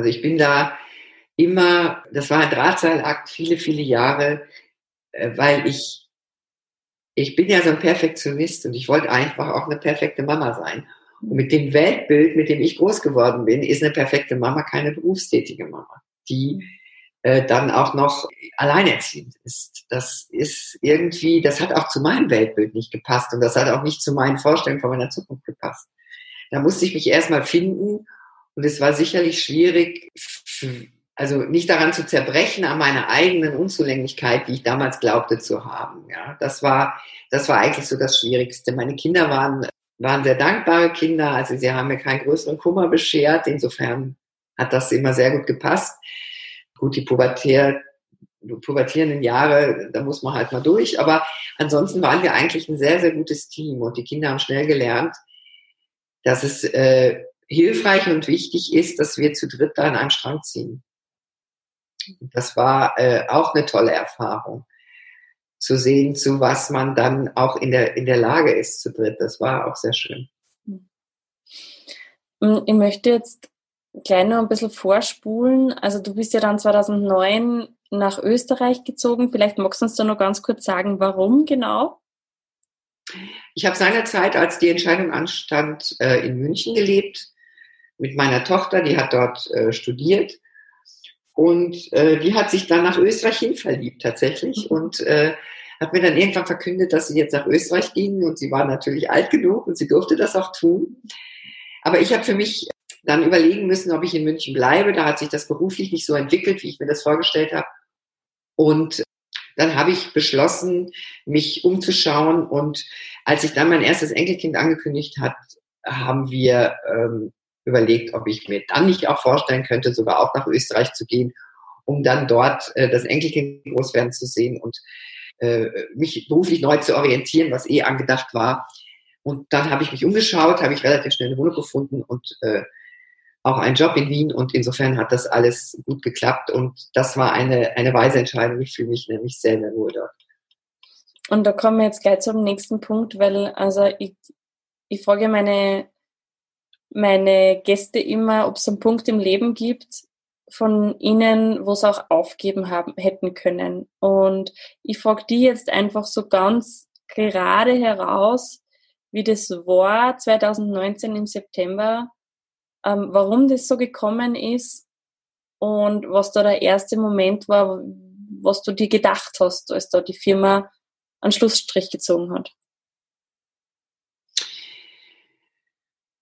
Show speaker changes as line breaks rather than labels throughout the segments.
Also ich bin da immer, das war ein Drahtseilakt viele, viele Jahre, äh, weil ich, ich bin ja so ein Perfektionist und ich wollte einfach auch eine perfekte Mama sein. Und mit dem Weltbild, mit dem ich groß geworden bin, ist eine perfekte Mama keine berufstätige Mama, die äh, dann auch noch alleinerziehend ist. Das ist irgendwie, das hat auch zu meinem Weltbild nicht gepasst und das hat auch nicht zu meinen Vorstellungen von meiner Zukunft gepasst. Da musste ich mich erstmal finden und es war sicherlich schwierig, also nicht daran zu zerbrechen an meiner eigenen Unzulänglichkeit, die ich damals glaubte zu haben. Ja, das war, das war eigentlich so das Schwierigste. Meine Kinder waren, waren sehr dankbare Kinder, also sie haben mir keinen größeren Kummer beschert. Insofern hat das immer sehr gut gepasst. Gut, die Pubertär, pubertierenden Jahre, da muss man halt mal durch. Aber ansonsten waren wir eigentlich ein sehr, sehr gutes Team und die Kinder haben schnell gelernt, dass es äh, hilfreich und wichtig ist, dass wir zu dritt da an einem Strang ziehen. Das war äh, auch eine tolle Erfahrung, zu sehen, zu was man dann auch in der, in der Lage ist zu dritt. Das war auch sehr schön.
Hm, ich möchte jetzt gleich noch ein bisschen vorspulen. Also du bist ja dann 2009 nach Österreich gezogen. Vielleicht magst du uns da noch ganz kurz sagen, warum genau?
Ich habe seinerzeit, als die Entscheidung anstand, äh, in München gelebt mit meiner Tochter, die hat dort äh, studiert und äh, die hat sich dann nach Österreich hin verliebt tatsächlich mhm. und äh, hat mir dann irgendwann verkündet, dass sie jetzt nach Österreich ging und sie war natürlich alt genug und sie durfte das auch tun. Aber ich habe für mich dann überlegen müssen, ob ich in München bleibe. Da hat sich das beruflich nicht so entwickelt, wie ich mir das vorgestellt habe. Und dann habe ich beschlossen, mich umzuschauen. Und als ich dann mein erstes Enkelkind angekündigt hat, haben wir ähm, überlegt, ob ich mir dann nicht auch vorstellen könnte, sogar auch nach Österreich zu gehen, um dann dort äh, das Enkelkind groß werden zu sehen und äh, mich beruflich neu zu orientieren, was eh angedacht war. Und dann habe ich mich umgeschaut, habe ich relativ schnell eine Wohnung gefunden und äh, auch einen Job in Wien und insofern hat das alles gut geklappt und das war eine, eine weise Entscheidung. Ich fühle mich nämlich sehr, sehr wohl dort.
Und da kommen wir jetzt gleich zum nächsten Punkt, weil also ich, ich frage meine meine Gäste immer, ob es einen Punkt im Leben gibt von ihnen, wo sie auch aufgeben haben, hätten können. Und ich frage die jetzt einfach so ganz gerade heraus, wie das war 2019 im September, ähm, warum das so gekommen ist und was da der erste Moment war, was du dir gedacht hast, als da die Firma einen Schlussstrich gezogen hat.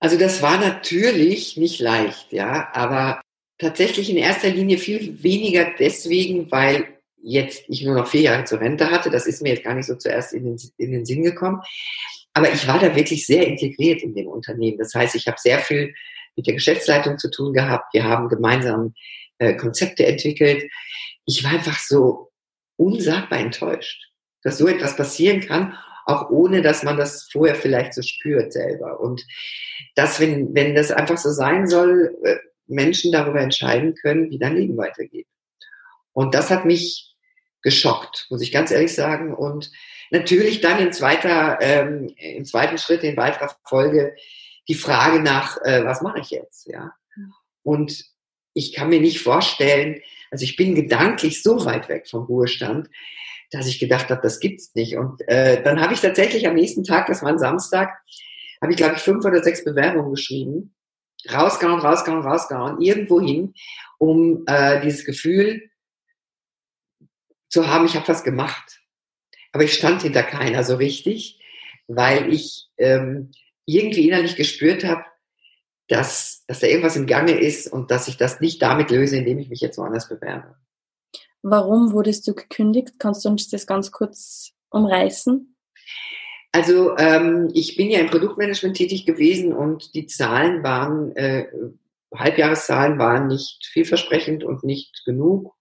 Also das war natürlich nicht leicht, ja, aber tatsächlich in erster Linie viel weniger deswegen, weil jetzt ich nur noch vier Jahre zur Rente hatte. Das ist mir jetzt gar nicht so zuerst in den, in den Sinn gekommen. Aber ich war da wirklich sehr integriert in dem Unternehmen. Das heißt, ich habe sehr viel mit der Geschäftsleitung zu tun gehabt. Wir haben gemeinsam äh, Konzepte entwickelt. Ich war einfach so unsagbar enttäuscht, dass so etwas passieren kann auch ohne, dass man das vorher vielleicht so spürt selber. Und dass, wenn, wenn das einfach so sein soll, äh, Menschen darüber entscheiden können, wie dein Leben weitergeht. Und das hat mich geschockt, muss ich ganz ehrlich sagen. Und natürlich dann in zweiter, ähm, im zweiten Schritt, in weiterer Folge, die Frage nach, äh, was mache ich jetzt, ja? Und ich kann mir nicht vorstellen, also ich bin gedanklich so weit weg vom Ruhestand, dass ich gedacht habe, das gibt's nicht. Und äh, dann habe ich tatsächlich am nächsten Tag, das war ein Samstag, habe ich, glaube ich, fünf oder sechs Bewerbungen geschrieben. Rausgehauen, rausgehauen, rausgehauen, irgendwo hin, um äh, dieses Gefühl zu haben, ich habe was gemacht. Aber ich stand hinter keiner so richtig, weil ich ähm, irgendwie innerlich gespürt habe, dass, dass da irgendwas im Gange ist und dass ich das nicht damit löse, indem ich mich jetzt woanders bewerbe.
Warum wurdest du gekündigt? Kannst du uns das ganz kurz umreißen?
Also ähm, ich bin ja im Produktmanagement tätig gewesen und die Zahlen waren, äh, Halbjahreszahlen waren nicht vielversprechend und nicht genug.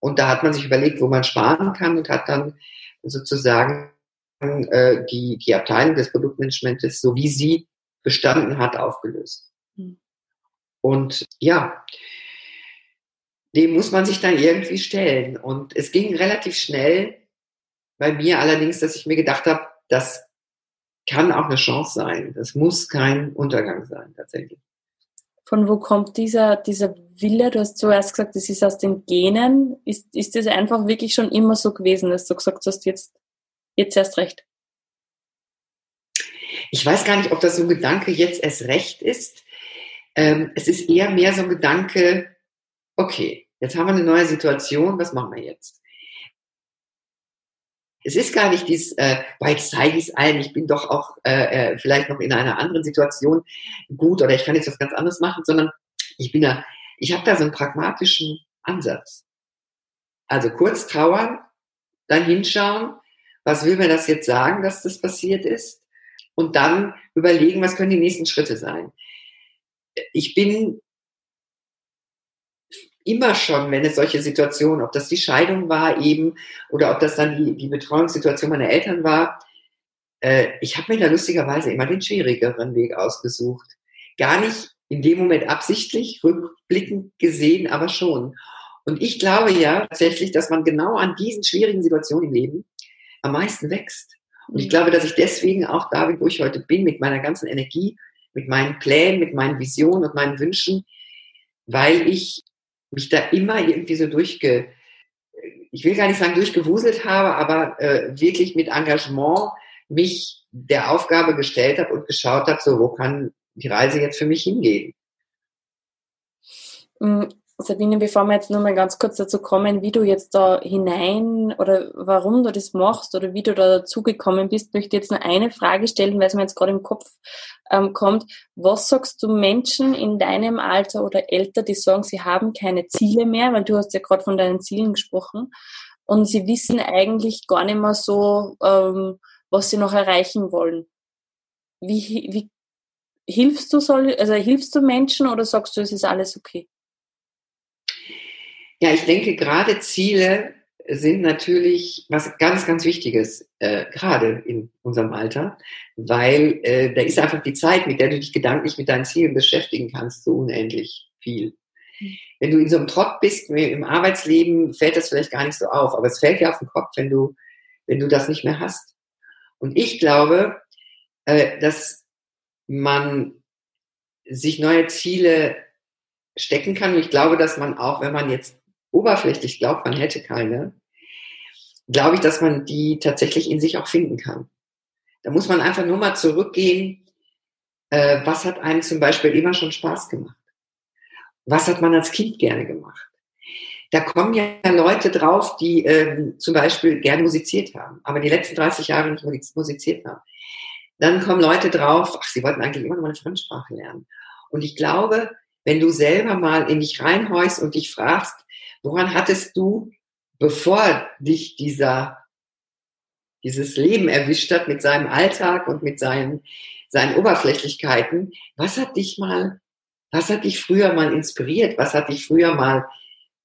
Und da hat man sich überlegt, wo man sparen kann und hat dann sozusagen äh, die, die Abteilung des Produktmanagements, so wie sie bestanden hat, aufgelöst. Hm. Und ja, dem muss man sich dann irgendwie stellen. Und es ging relativ schnell bei mir allerdings, dass ich mir gedacht habe, das kann auch eine Chance sein. Das muss kein Untergang sein, tatsächlich.
Von wo kommt dieser, dieser Wille? Du hast zuerst gesagt, das ist aus den Genen. Ist, ist das einfach wirklich schon immer so gewesen, dass du gesagt hast, jetzt, jetzt erst recht?
Ich weiß gar nicht, ob das so ein Gedanke jetzt erst recht ist. Ähm, es ist eher mehr so ein Gedanke, okay, jetzt haben wir eine neue Situation, was machen wir jetzt? Es ist gar nicht dies, äh, weil zeige ich es allen, ich bin doch auch äh, äh, vielleicht noch in einer anderen Situation gut oder ich kann jetzt was ganz anderes machen, sondern ich bin da, ich habe da so einen pragmatischen Ansatz. Also kurz trauern, dann hinschauen, was will mir das jetzt sagen, dass das passiert ist und dann überlegen, was können die nächsten Schritte sein. Ich bin immer schon, wenn es solche Situationen, ob das die Scheidung war eben oder ob das dann die, die Betreuungssituation meiner Eltern war, äh, ich habe mir da lustigerweise immer den schwierigeren Weg ausgesucht. Gar nicht in dem Moment absichtlich, rückblickend gesehen, aber schon. Und ich glaube ja tatsächlich, dass man genau an diesen schwierigen Situationen im Leben am meisten wächst. Und ich mhm. glaube, dass ich deswegen auch da bin, wo ich heute bin, mit meiner ganzen Energie, mit meinen Plänen, mit meinen Visionen und meinen Wünschen, weil ich mich da immer irgendwie so durchge, ich will gar nicht sagen durchgewuselt habe, aber äh, wirklich mit Engagement mich der Aufgabe gestellt habe und geschaut habe, so wo kann die Reise jetzt für mich hingehen.
Sabine, bevor wir jetzt nur mal ganz kurz dazu kommen, wie du jetzt da hinein oder warum du das machst oder wie du da dazugekommen bist, möchte ich jetzt nur eine Frage stellen, weil es mir jetzt gerade im Kopf ähm, kommt. Was sagst du Menschen in deinem Alter oder älter, die sagen, sie haben keine Ziele mehr, weil du hast ja gerade von deinen Zielen gesprochen und sie wissen eigentlich gar nicht mehr so, ähm, was sie noch erreichen wollen. Wie, wie hilfst du soll, also hilfst du Menschen oder sagst du, es ist alles okay?
Ja, ich denke, gerade Ziele sind natürlich was ganz, ganz Wichtiges, äh, gerade in unserem Alter, weil äh, da ist einfach die Zeit, mit der du dich gedanklich mit deinen Zielen beschäftigen kannst, so unendlich viel. Mhm. Wenn du in so einem Trott bist im Arbeitsleben, fällt das vielleicht gar nicht so auf, aber es fällt dir auf den Kopf, wenn du, wenn du das nicht mehr hast. Und ich glaube, äh, dass man sich neue Ziele stecken kann. Und ich glaube, dass man auch, wenn man jetzt oberflächlich glaubt, man hätte keine, glaube ich, dass man die tatsächlich in sich auch finden kann. Da muss man einfach nur mal zurückgehen, äh, was hat einem zum Beispiel immer schon Spaß gemacht? Was hat man als Kind gerne gemacht? Da kommen ja Leute drauf, die ähm, zum Beispiel gerne musiziert haben, aber die letzten 30 Jahre nicht musiziert haben. Dann kommen Leute drauf, ach, sie wollten eigentlich immer noch eine Fremdsprache lernen. Und ich glaube, wenn du selber mal in dich reinhäust und dich fragst, Woran hattest du, bevor dich dieser, dieses Leben erwischt hat mit seinem Alltag und mit seinen, seinen Oberflächlichkeiten, was hat dich mal, was hat dich früher mal inspiriert? Was hat dich früher mal,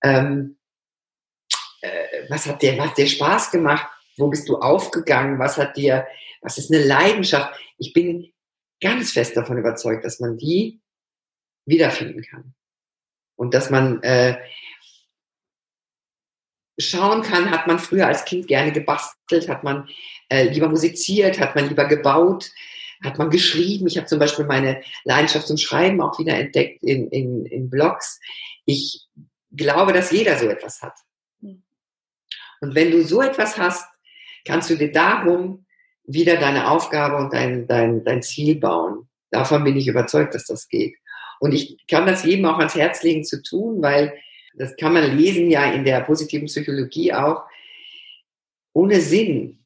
ähm, äh, was hat dir, was dir Spaß gemacht? Wo bist du aufgegangen? Was hat dir, was ist eine Leidenschaft? Ich bin ganz fest davon überzeugt, dass man die wiederfinden kann. Und dass man, äh, schauen kann, hat man früher als Kind gerne gebastelt, hat man äh, lieber musiziert, hat man lieber gebaut, hat man geschrieben. Ich habe zum Beispiel meine Leidenschaft zum Schreiben auch wieder entdeckt in, in, in Blogs. Ich glaube, dass jeder so etwas hat. Und wenn du so etwas hast, kannst du dir darum wieder deine Aufgabe und dein, dein, dein Ziel bauen. Davon bin ich überzeugt, dass das geht. Und ich kann das jedem auch ans Herz legen zu tun, weil das kann man lesen ja in der positiven Psychologie auch, ohne Sinn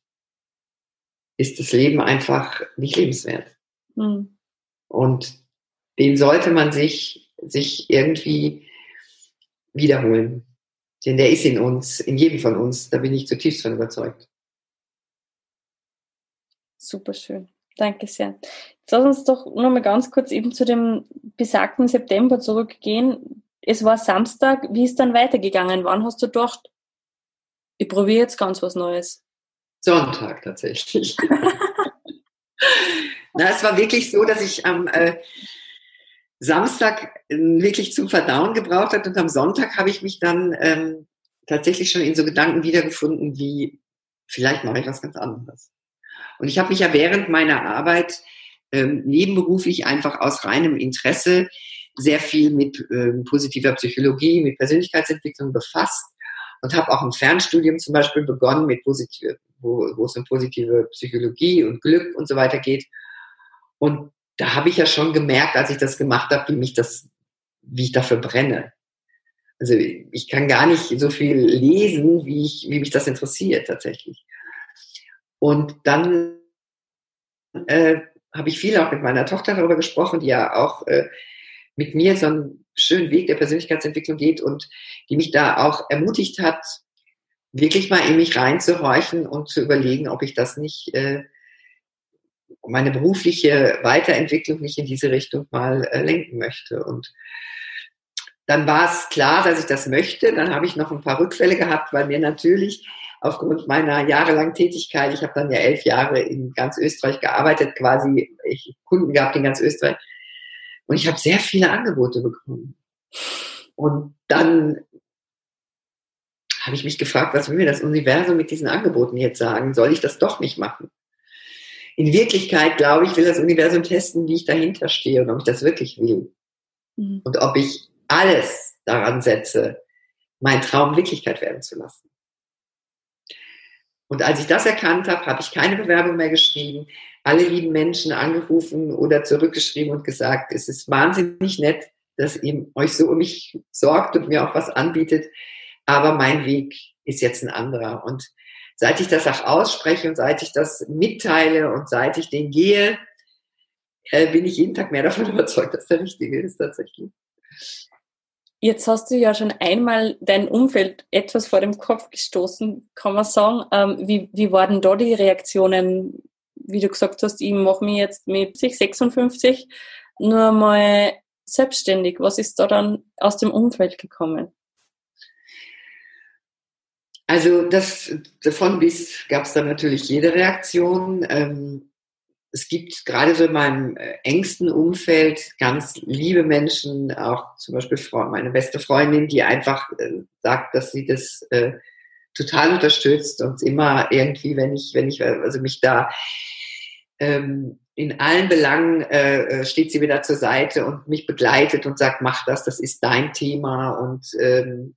ist das Leben einfach nicht lebenswert. Mhm. Und den sollte man sich, sich irgendwie wiederholen. Denn der ist in uns, in jedem von uns, da bin ich zutiefst von überzeugt.
Super schön. Danke sehr. Jetzt lass uns doch noch mal ganz kurz eben zu dem besagten September zurückgehen es war Samstag, wie ist dann weitergegangen? Wann hast du gedacht, ich probiere jetzt ganz was Neues?
Sonntag tatsächlich. Na, es war wirklich so, dass ich am äh, Samstag äh, wirklich zum Verdauen gebraucht habe und am Sonntag habe ich mich dann ähm, tatsächlich schon in so Gedanken wiedergefunden, wie vielleicht mache ich was ganz anderes. Und ich habe mich ja während meiner Arbeit ähm, nebenberuflich einfach aus reinem Interesse sehr viel mit äh, positiver Psychologie, mit Persönlichkeitsentwicklung befasst und habe auch ein Fernstudium zum Beispiel begonnen, mit positive, wo, wo es um positive Psychologie und Glück und so weiter geht. Und da habe ich ja schon gemerkt, als ich das gemacht habe, wie mich das, wie ich dafür brenne. Also ich kann gar nicht so viel lesen, wie, ich, wie mich das interessiert tatsächlich. Und dann äh, habe ich viel auch mit meiner Tochter darüber gesprochen, die ja auch äh, mit mir so einen schönen Weg der Persönlichkeitsentwicklung geht und die mich da auch ermutigt hat, wirklich mal in mich reinzuhorchen und zu überlegen, ob ich das nicht, äh, meine berufliche Weiterentwicklung nicht in diese Richtung mal äh, lenken möchte. Und dann war es klar, dass ich das möchte. Dann habe ich noch ein paar Rückfälle gehabt, weil mir natürlich aufgrund meiner jahrelangen Tätigkeit, ich habe dann ja elf Jahre in ganz Österreich gearbeitet, quasi ich Kunden gehabt in ganz Österreich. Und ich habe sehr viele Angebote bekommen. Und dann habe ich mich gefragt, was will mir das Universum mit diesen Angeboten jetzt sagen? Soll ich das doch nicht machen? In Wirklichkeit, glaube ich, will das Universum testen, wie ich dahinter stehe und ob ich das wirklich will. Mhm. Und ob ich alles daran setze, meinen Traum Wirklichkeit werden zu lassen. Und als ich das erkannt habe, habe ich keine Bewerbung mehr geschrieben, alle lieben Menschen angerufen oder zurückgeschrieben und gesagt, es ist wahnsinnig nett, dass ihr euch so um mich sorgt und mir auch was anbietet, aber mein Weg ist jetzt ein anderer. Und seit ich das auch ausspreche und seit ich das mitteile und seit ich den gehe, äh, bin ich jeden Tag mehr davon überzeugt, dass der richtige ist tatsächlich.
Jetzt hast du ja schon einmal dein Umfeld etwas vor dem Kopf gestoßen, kann man sagen. Ähm, wie, wie waren da die Reaktionen? Wie du gesagt hast, ich mache mich jetzt mit 56 nur mal selbstständig. Was ist da dann aus dem Umfeld gekommen?
Also das davon bis gab es dann natürlich jede Reaktion. Ähm, es gibt gerade so in meinem äh, engsten Umfeld ganz liebe Menschen, auch zum Beispiel meine beste Freundin, die einfach äh, sagt, dass sie das äh, total unterstützt und immer irgendwie, wenn ich, wenn ich, also mich da ähm, in allen Belangen äh, äh, steht sie wieder zur Seite und mich begleitet und sagt, mach das, das ist dein Thema. Und ähm,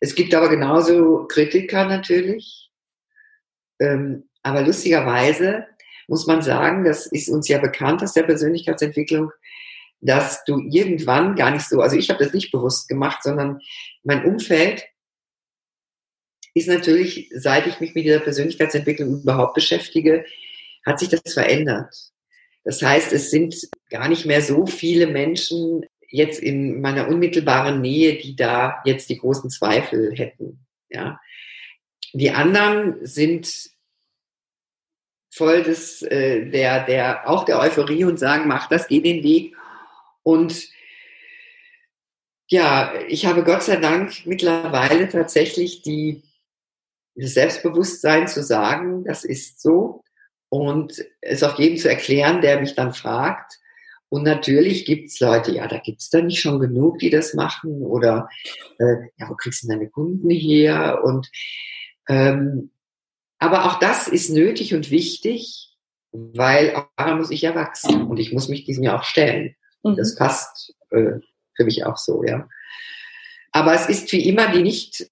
es gibt aber genauso Kritiker natürlich. Ähm, aber lustigerweise muss man sagen, das ist uns ja bekannt aus der Persönlichkeitsentwicklung, dass du irgendwann gar nicht so, also ich habe das nicht bewusst gemacht, sondern mein Umfeld ist natürlich, seit ich mich mit dieser Persönlichkeitsentwicklung überhaupt beschäftige, hat sich das verändert. Das heißt, es sind gar nicht mehr so viele Menschen jetzt in meiner unmittelbaren Nähe, die da jetzt die großen Zweifel hätten. Ja. Die anderen sind voll des, äh, der, der, auch der Euphorie und sagen, mach das, geh den Weg. Und ja, ich habe Gott sei Dank mittlerweile tatsächlich die, das Selbstbewusstsein zu sagen, das ist so und es auch jedem zu erklären, der mich dann fragt. Und natürlich gibt's Leute, ja, da gibt's da nicht schon genug, die das machen oder äh, ja, wo kriegst du deine Kunden her? Und ähm, aber auch das ist nötig und wichtig, weil auch daran muss ich ja wachsen und ich muss mich diesem ja auch stellen. Mhm. Das passt äh, für mich auch so, ja. Aber es ist wie immer die nicht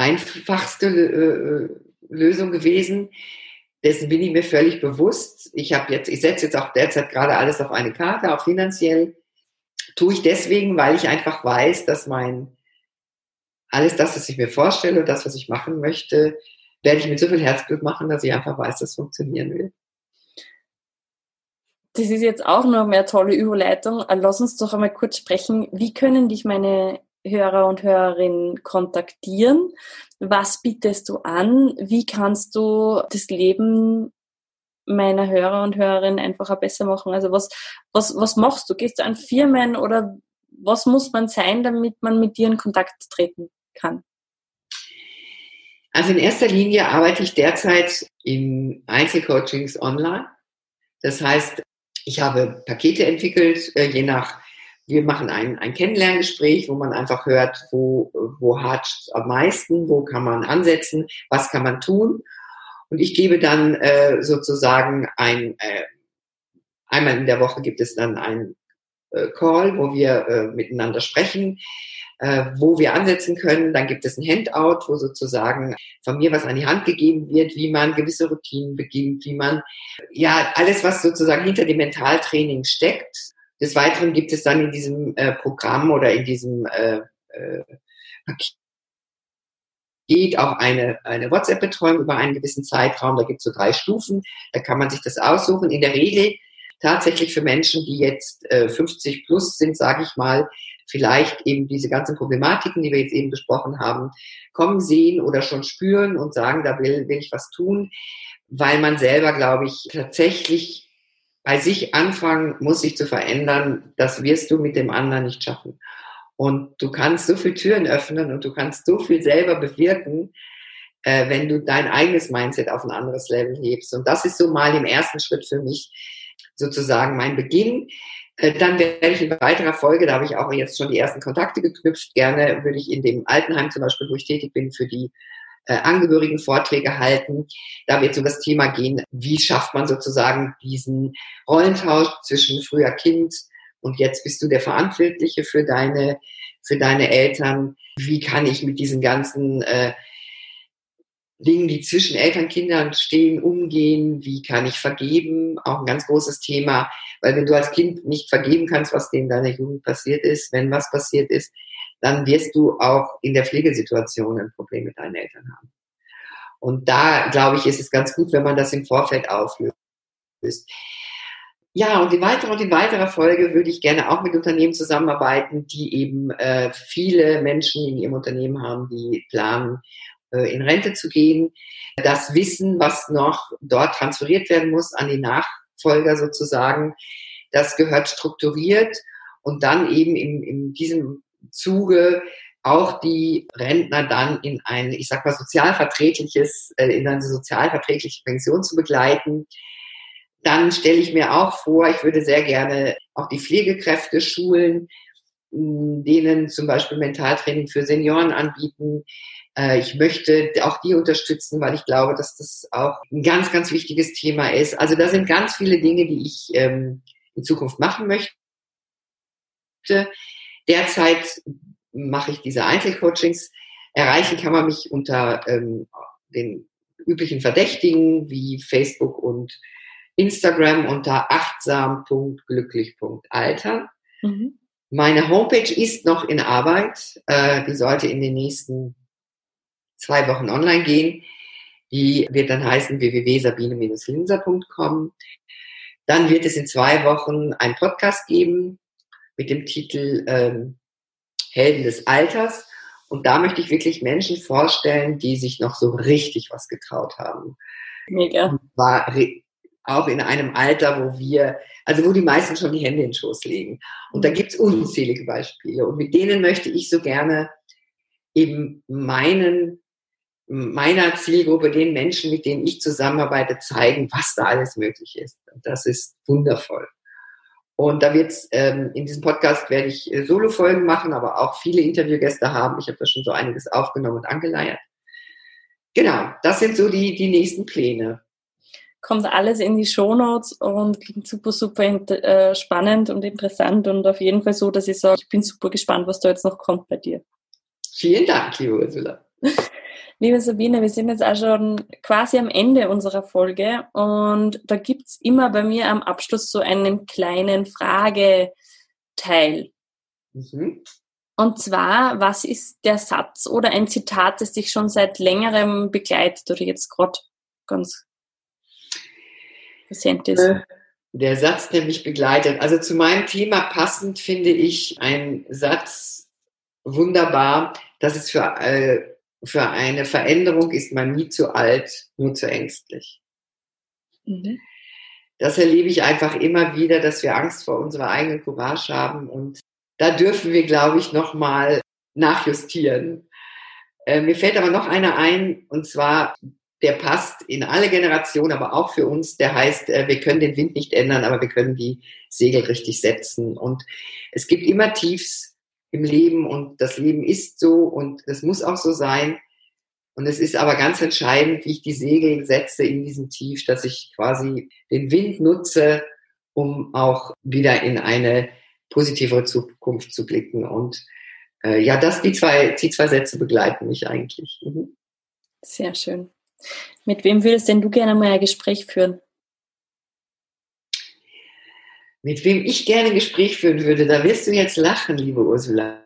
einfachste äh, Lösung gewesen. Dessen bin ich mir völlig bewusst. Ich habe jetzt, ich setze jetzt auch derzeit gerade alles auf eine Karte, auch finanziell. Tue ich deswegen, weil ich einfach weiß, dass mein alles das, was ich mir vorstelle und das, was ich machen möchte, werde ich mit so viel Herzblut machen, dass ich einfach weiß, dass es funktionieren will.
Das ist jetzt auch noch mehr tolle Überleitung. Lass uns doch einmal kurz sprechen. Wie können dich meine Hörer und Hörerinnen kontaktieren? Was bietest du an? Wie kannst du das Leben meiner Hörer und Hörerinnen einfach besser machen? Also was, was, was machst du? Gehst du an Firmen oder was muss man sein, damit man mit dir in Kontakt treten kann?
Also in erster Linie arbeite ich derzeit in Einzelcoachings online. Das heißt, ich habe Pakete entwickelt, äh, je nach, wir machen ein, ein Kennenlerngespräch, wo man einfach hört, wo, wo hart am meisten, wo kann man ansetzen, was kann man tun. Und ich gebe dann äh, sozusagen ein, äh, einmal in der Woche gibt es dann ein Call, wo wir äh, miteinander sprechen, äh, wo wir ansetzen können. Dann gibt es ein Handout, wo sozusagen von mir was an die Hand gegeben wird, wie man gewisse Routinen beginnt, wie man, ja, alles, was sozusagen hinter dem Mentaltraining steckt. Des Weiteren gibt es dann in diesem äh, Programm oder in diesem äh, äh, geht auch eine, eine WhatsApp-Betreuung über einen gewissen Zeitraum. Da gibt es so drei Stufen. Da kann man sich das aussuchen. In der Regel tatsächlich für Menschen, die jetzt äh, 50 plus sind, sage ich mal, vielleicht eben diese ganzen Problematiken, die wir jetzt eben besprochen haben, kommen sehen oder schon spüren und sagen, da will, will ich was tun, weil man selber, glaube ich, tatsächlich bei sich anfangen muss, sich zu verändern. Das wirst du mit dem anderen nicht schaffen. Und du kannst so viele Türen öffnen und du kannst so viel selber bewirken, äh, wenn du dein eigenes Mindset auf ein anderes Level hebst. Und das ist so mal im ersten Schritt für mich sozusagen mein Beginn. Äh, dann werde ich in weiterer Folge, da habe ich auch jetzt schon die ersten Kontakte geknüpft, gerne würde ich in dem Altenheim zum Beispiel, wo ich tätig bin, für die äh, Angehörigen Vorträge halten. Da wird so das Thema gehen, wie schafft man sozusagen diesen Rollentausch zwischen früher Kind und jetzt bist du der Verantwortliche für deine, für deine Eltern. Wie kann ich mit diesen ganzen äh, Dingen, die zwischen Eltern, Kindern stehen, umgehen, wie kann ich vergeben, auch ein ganz großes Thema, weil wenn du als Kind nicht vergeben kannst, was dir in deiner Jugend passiert ist, wenn was passiert ist, dann wirst du auch in der Pflegesituation ein Problem mit deinen Eltern haben. Und da, glaube ich, ist es ganz gut, wenn man das im Vorfeld auflöst. Ja, und in weiterer und in weiterer Folge würde ich gerne auch mit Unternehmen zusammenarbeiten, die eben äh, viele Menschen in ihrem Unternehmen haben, die planen, äh, in Rente zu gehen. Das Wissen, was noch dort transferiert werden muss an die Nachfolger sozusagen, das gehört strukturiert und dann eben in, in diesem Zuge auch die Rentner dann in ein, ich sag mal, sozialverträgliches, äh, in eine sozialverträgliche Pension zu begleiten. Dann stelle ich mir auch vor, ich würde sehr gerne auch die Pflegekräfte schulen, denen zum Beispiel Mentaltraining für Senioren anbieten, äh, ich möchte auch die unterstützen, weil ich glaube, dass das auch ein ganz, ganz wichtiges Thema ist. Also da sind ganz viele Dinge, die ich ähm, in Zukunft machen möchte. Derzeit mache ich diese Einzelcoachings. Erreichen kann man mich unter ähm, den üblichen Verdächtigen wie Facebook und Instagram unter achtsam.glücklich.alter. Mhm. Meine Homepage ist noch in Arbeit. Äh, die sollte in den nächsten zwei Wochen online gehen. Die wird dann heißen www.sabine-linser.com. Dann wird es in zwei Wochen einen Podcast geben mit dem Titel ähm, Helden des Alters. Und da möchte ich wirklich Menschen vorstellen, die sich noch so richtig was getraut haben. Mega. War auch in einem Alter, wo wir, also wo die meisten schon die Hände in den Schoß legen. Und da gibt es unzählige Beispiele. Und mit denen möchte ich so gerne eben meinen meiner Zielgruppe, den Menschen, mit denen ich zusammenarbeite, zeigen, was da alles möglich ist. Und das ist wundervoll. Und da wird's ähm, in diesem Podcast werde ich äh, Solo-Folgen machen, aber auch viele Interviewgäste haben. Ich habe da schon so einiges aufgenommen und angeleiert. Genau, das sind so die, die nächsten Pläne.
Kommt alles in die Shownotes und klingt super, super äh, spannend und interessant und auf jeden Fall so, dass ich sage, ich bin super gespannt, was da jetzt noch kommt bei dir.
Vielen Dank, liebe Ursula.
Liebe Sabine, wir sind jetzt auch schon quasi am Ende unserer Folge und da gibt's immer bei mir am Abschluss so einen kleinen Frageteil. Mhm. Und zwar, was ist der Satz oder ein Zitat, das dich schon seit längerem begleitet oder jetzt gerade ganz präsent ist? Äh,
der Satz, der mich begleitet. Also zu meinem Thema passend finde ich ein Satz wunderbar. Das ist für äh, für eine Veränderung ist man nie zu alt, nur zu ängstlich. Mhm. Das erlebe ich einfach immer wieder, dass wir Angst vor unserer eigenen Courage haben und da dürfen wir, glaube ich, nochmal nachjustieren. Äh, mir fällt aber noch einer ein und zwar, der passt in alle Generationen, aber auch für uns, der heißt, äh, wir können den Wind nicht ändern, aber wir können die Segel richtig setzen. Und es gibt immer Tiefs, im Leben und das Leben ist so und es muss auch so sein. Und es ist aber ganz entscheidend, wie ich die Segel setze in diesem Tief, dass ich quasi den Wind nutze, um auch wieder in eine positivere Zukunft zu blicken. Und äh, ja, das, die zwei, die zwei Sätze begleiten mich eigentlich. Mhm.
Sehr schön. Mit wem würdest denn du gerne mal ein Gespräch führen?
Mit wem ich gerne ein Gespräch führen würde, da wirst du jetzt lachen, liebe Ursula.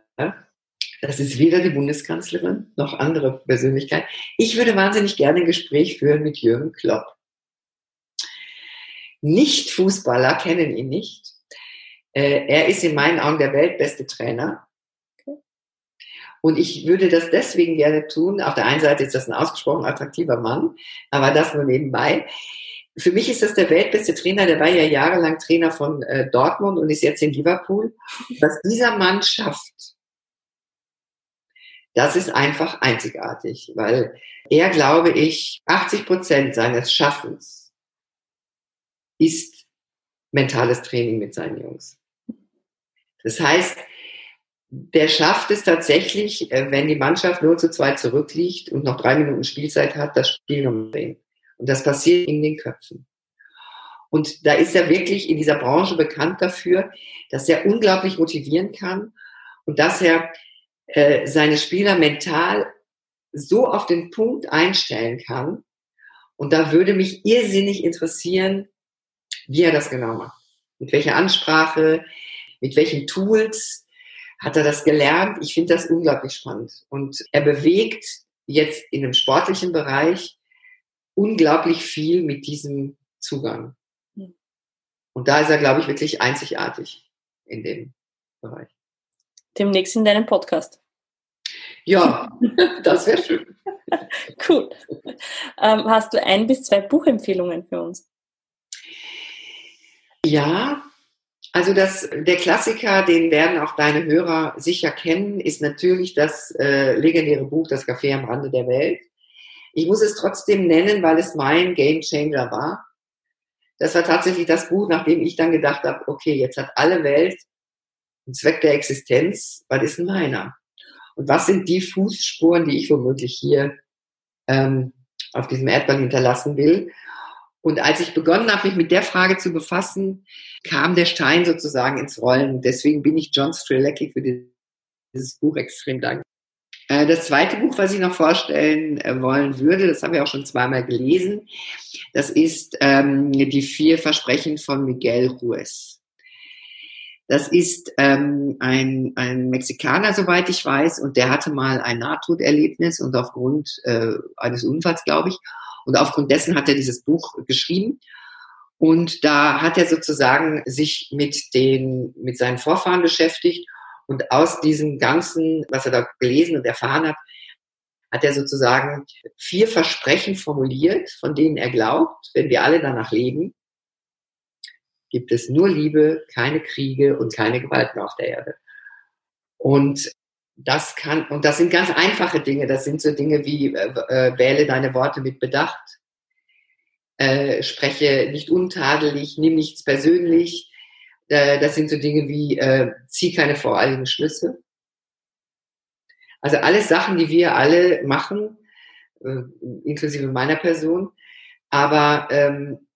Das ist weder die Bundeskanzlerin noch andere Persönlichkeit. Ich würde wahnsinnig gerne ein Gespräch führen mit Jürgen Klopp. Nicht-Fußballer kennen ihn nicht. Äh, er ist in meinen Augen der weltbeste Trainer. Und ich würde das deswegen gerne tun. Auf der einen Seite ist das ein ausgesprochen attraktiver Mann, aber das nur nebenbei. Für mich ist das der weltbeste Trainer. Der war ja jahrelang Trainer von äh, Dortmund und ist jetzt in Liverpool. Was dieser Mann schafft, das ist einfach einzigartig, weil er, glaube ich, 80 Prozent seines Schaffens ist mentales Training mit seinen Jungs. Das heißt, der schafft es tatsächlich, äh, wenn die Mannschaft nur zu zweit zurückliegt und noch drei Minuten Spielzeit hat, das Spiel umdrehen. Und das passiert in den Köpfen. Und da ist er wirklich in dieser Branche bekannt dafür, dass er unglaublich motivieren kann und dass er äh, seine Spieler mental so auf den Punkt einstellen kann. Und da würde mich irrsinnig interessieren, wie er das genau macht. Mit welcher Ansprache, mit welchen Tools hat er das gelernt. Ich finde das unglaublich spannend. Und er bewegt jetzt in dem sportlichen Bereich unglaublich viel mit diesem Zugang. Hm. Und da ist er, glaube ich, wirklich einzigartig in dem Bereich.
Demnächst in deinem Podcast.
Ja, das wäre schön.
cool. Ähm, hast du ein bis zwei Buchempfehlungen für uns?
Ja, also das, der Klassiker, den werden auch deine Hörer sicher kennen, ist natürlich das äh, legendäre Buch Das Café am Rande der Welt. Ich muss es trotzdem nennen, weil es mein Game Changer war. Das war tatsächlich das Buch, nachdem ich dann gedacht habe, okay, jetzt hat alle Welt einen Zweck der Existenz, was ist denn meiner? Und was sind die Fußspuren, die ich womöglich hier ähm, auf diesem Erdball hinterlassen will? Und als ich begonnen habe, mich mit der Frage zu befassen, kam der Stein sozusagen ins Rollen. Deswegen bin ich John Strelecki für dieses Buch extrem dankbar. Äh, das zweite Buch, was ich noch vorstellen äh, wollen würde, das haben wir auch schon zweimal gelesen, das ist ähm, Die vier Versprechen von Miguel Ruiz. Das ist ähm, ein, ein Mexikaner, soweit ich weiß, und der hatte mal ein Nahtoderlebnis und aufgrund äh, eines Unfalls, glaube ich, und aufgrund dessen hat er dieses Buch geschrieben. Und da hat er sozusagen sich mit den, mit seinen Vorfahren beschäftigt und aus diesem ganzen, was er da gelesen und erfahren hat, hat er sozusagen vier Versprechen formuliert, von denen er glaubt, wenn wir alle danach leben, gibt es nur Liebe, keine Kriege und keine Gewalt mehr auf der Erde. Und das kann, und das sind ganz einfache Dinge. Das sind so Dinge wie, äh, äh, wähle deine Worte mit Bedacht, äh, spreche nicht untadelig, nimm nichts persönlich, äh, das sind so Dinge wie äh, zieh keine voreiligen Schlüsse. Also alles Sachen, die wir alle machen, äh, inklusive meiner Person. Aber ähm,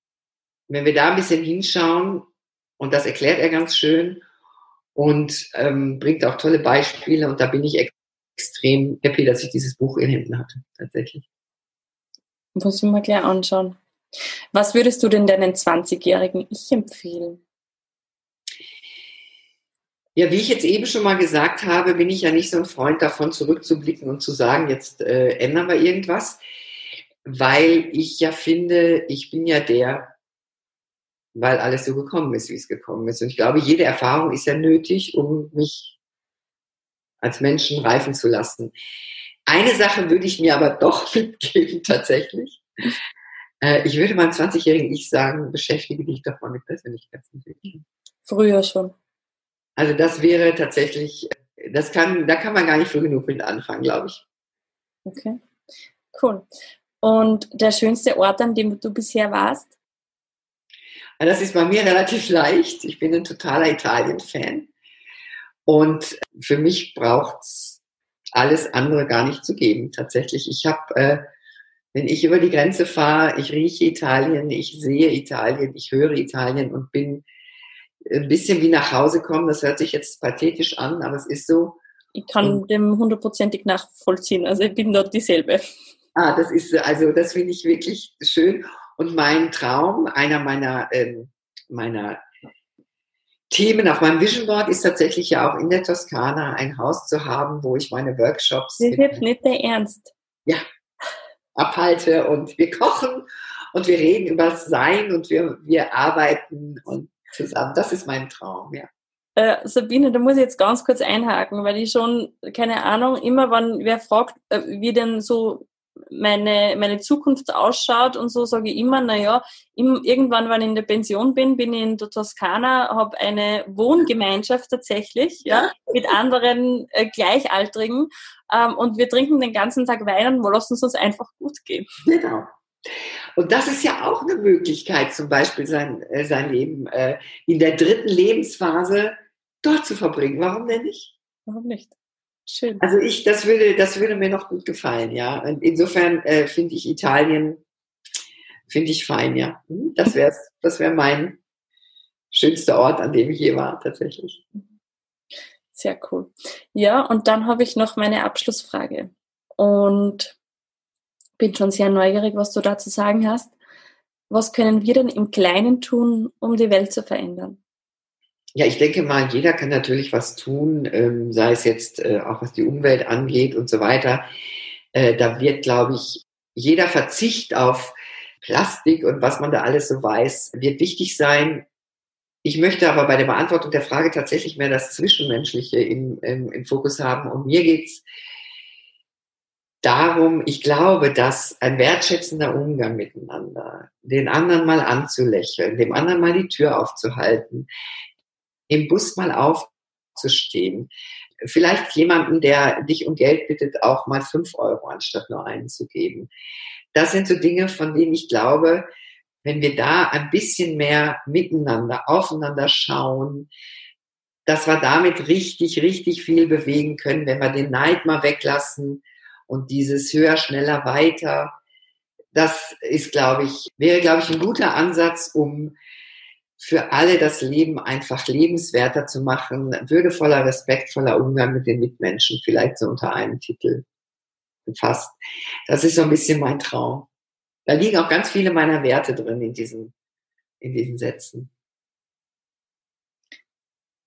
wenn wir da ein bisschen hinschauen, und das erklärt er ganz schön und ähm, bringt auch tolle Beispiele, und da bin ich extrem happy, dass ich dieses Buch in Händen hatte, tatsächlich.
Muss ich mal gleich anschauen. Was würdest du denn deinen 20-jährigen Ich empfehlen?
Ja, wie ich jetzt eben schon mal gesagt habe, bin ich ja nicht so ein Freund davon, zurückzublicken und zu sagen, jetzt äh, ändern wir irgendwas, weil ich ja finde, ich bin ja der, weil alles so gekommen ist, wie es gekommen ist. Und ich glaube, jede Erfahrung ist ja nötig, um mich als Menschen reifen zu lassen. Eine Sache würde ich mir aber doch mitgeben, tatsächlich. Äh, ich würde meinem 20-jährigen Ich sagen, beschäftige dich doch mal mit Persönlichkeitsentwicklung.
Früher schon.
Also das wäre tatsächlich, das kann, da kann man gar nicht früh genug mit anfangen, glaube ich.
Okay, cool. Und der schönste Ort, an dem du bisher warst?
Das ist bei mir relativ leicht. Ich bin ein totaler Italien-Fan. Und für mich braucht es alles andere gar nicht zu geben. Tatsächlich, ich habe, äh, wenn ich über die Grenze fahre, ich rieche Italien, ich sehe Italien, ich höre Italien und bin ein bisschen wie nach Hause kommen. Das hört sich jetzt pathetisch an, aber es ist so.
Ich kann und, dem hundertprozentig nachvollziehen. Also ich bin dort dieselbe.
Ah, das ist also das finde ich wirklich schön. Und mein Traum, einer meiner ähm, meiner Themen auf meinem Vision Board ist tatsächlich ja auch in der Toskana ein Haus zu haben, wo ich meine Workshops.
Das wird nicht der Ernst.
Ja, abhalte und wir kochen und wir reden über das Sein und wir, wir arbeiten und zusammen. Das ist mein Traum, ja.
Äh, Sabine, da muss ich jetzt ganz kurz einhaken, weil ich schon, keine Ahnung, immer wenn wer fragt, äh, wie denn so meine, meine Zukunft ausschaut und so sage ich immer, naja, irgendwann, wenn ich in der Pension bin, bin ich in der Toskana, habe eine Wohngemeinschaft tatsächlich, ja, mit anderen äh, Gleichaltrigen ähm, und wir trinken den ganzen Tag Wein und lassen es uns einfach gut gehen.
Genau. Und das ist ja auch eine Möglichkeit, zum Beispiel sein, äh, sein Leben äh, in der dritten Lebensphase dort zu verbringen. Warum denn nicht?
Warum nicht? Schön.
Also ich, das würde, das würde mir noch gut gefallen, ja. Und insofern äh, finde ich Italien, finde ich fein, ja. Hm, das wäre das wäre mein schönster Ort, an dem ich je war, tatsächlich.
Sehr cool. Ja, und dann habe ich noch meine Abschlussfrage. Und bin schon sehr neugierig, was du da zu sagen hast. Was können wir denn im Kleinen tun, um die Welt zu verändern?
Ja, ich denke mal, jeder kann natürlich was tun, ähm, sei es jetzt äh, auch was die Umwelt angeht und so weiter. Äh, da wird, glaube ich, jeder Verzicht auf Plastik und was man da alles so weiß, wird wichtig sein. Ich möchte aber bei der Beantwortung der Frage tatsächlich mehr das Zwischenmenschliche im, im, im Fokus haben. Und mir geht's darum, ich glaube, dass ein wertschätzender Umgang miteinander, den anderen mal anzulächeln, dem anderen mal die Tür aufzuhalten, im Bus mal aufzustehen. Vielleicht jemanden, der dich um Geld bittet, auch mal fünf Euro anstatt nur einen zu geben. Das sind so Dinge, von denen ich glaube, wenn wir da ein bisschen mehr miteinander, aufeinander schauen, dass wir damit richtig, richtig viel bewegen können, wenn wir den Neid mal weglassen und dieses höher, schneller, weiter. Das ist, glaube ich, wäre, glaube ich, ein guter Ansatz, um für alle das Leben einfach lebenswerter zu machen, würdevoller, respektvoller Umgang mit den Mitmenschen, vielleicht so unter einem Titel gefasst. Das ist so ein bisschen mein Traum. Da liegen auch ganz viele meiner Werte drin in diesen, in diesen Sätzen.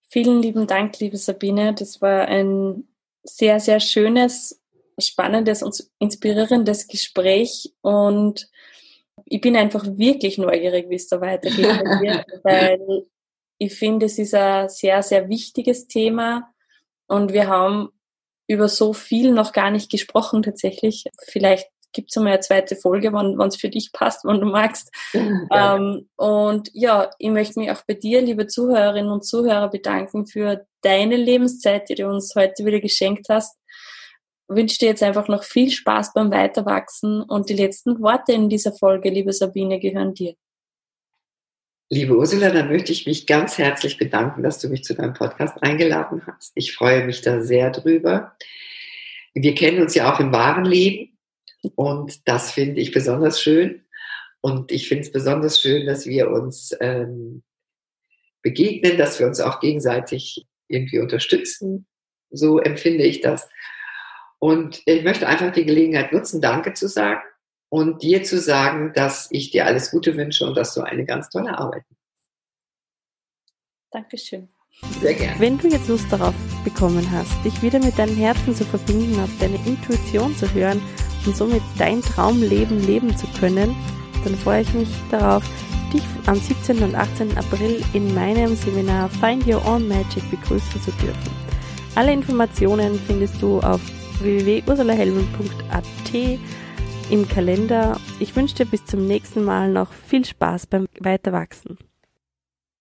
Vielen lieben Dank, liebe Sabine. Das war ein sehr, sehr schönes, spannendes und inspirierendes Gespräch und ich bin einfach wirklich neugierig, wie es da weitergeht, weil ich finde, es ist ein sehr, sehr wichtiges Thema und wir haben über so viel noch gar nicht gesprochen tatsächlich. Vielleicht gibt es einmal eine zweite Folge, wann es für dich passt, wann du magst. Ja. Ähm, und ja, ich möchte mich auch bei dir, liebe Zuhörerinnen und Zuhörer, bedanken für deine Lebenszeit, die du uns heute wieder geschenkt hast wünsche dir jetzt einfach noch viel Spaß beim Weiterwachsen und die letzten Worte in dieser Folge, liebe Sabine, gehören dir.
Liebe Ursula, dann möchte ich mich ganz herzlich bedanken, dass du mich zu deinem Podcast eingeladen hast. Ich freue mich da sehr drüber. Wir kennen uns ja auch im wahren Leben und das finde ich besonders schön. Und ich finde es besonders schön, dass wir uns ähm, begegnen, dass wir uns auch gegenseitig irgendwie unterstützen. So empfinde ich das. Und ich möchte einfach die Gelegenheit nutzen, Danke zu sagen und dir zu sagen, dass ich dir alles Gute wünsche und dass du eine ganz tolle Arbeit machst.
Dankeschön.
Sehr gerne.
Wenn du jetzt Lust darauf bekommen hast, dich wieder mit deinem Herzen zu verbinden, auf deine Intuition zu hören und somit dein Traumleben leben zu können, dann freue ich mich darauf, dich am 17. und 18. April in meinem Seminar Find Your Own Magic begrüßen zu dürfen. Alle Informationen findest du auf www.ursulahelmel.at im Kalender. Ich wünsche dir bis zum nächsten Mal noch viel Spaß beim Weiterwachsen.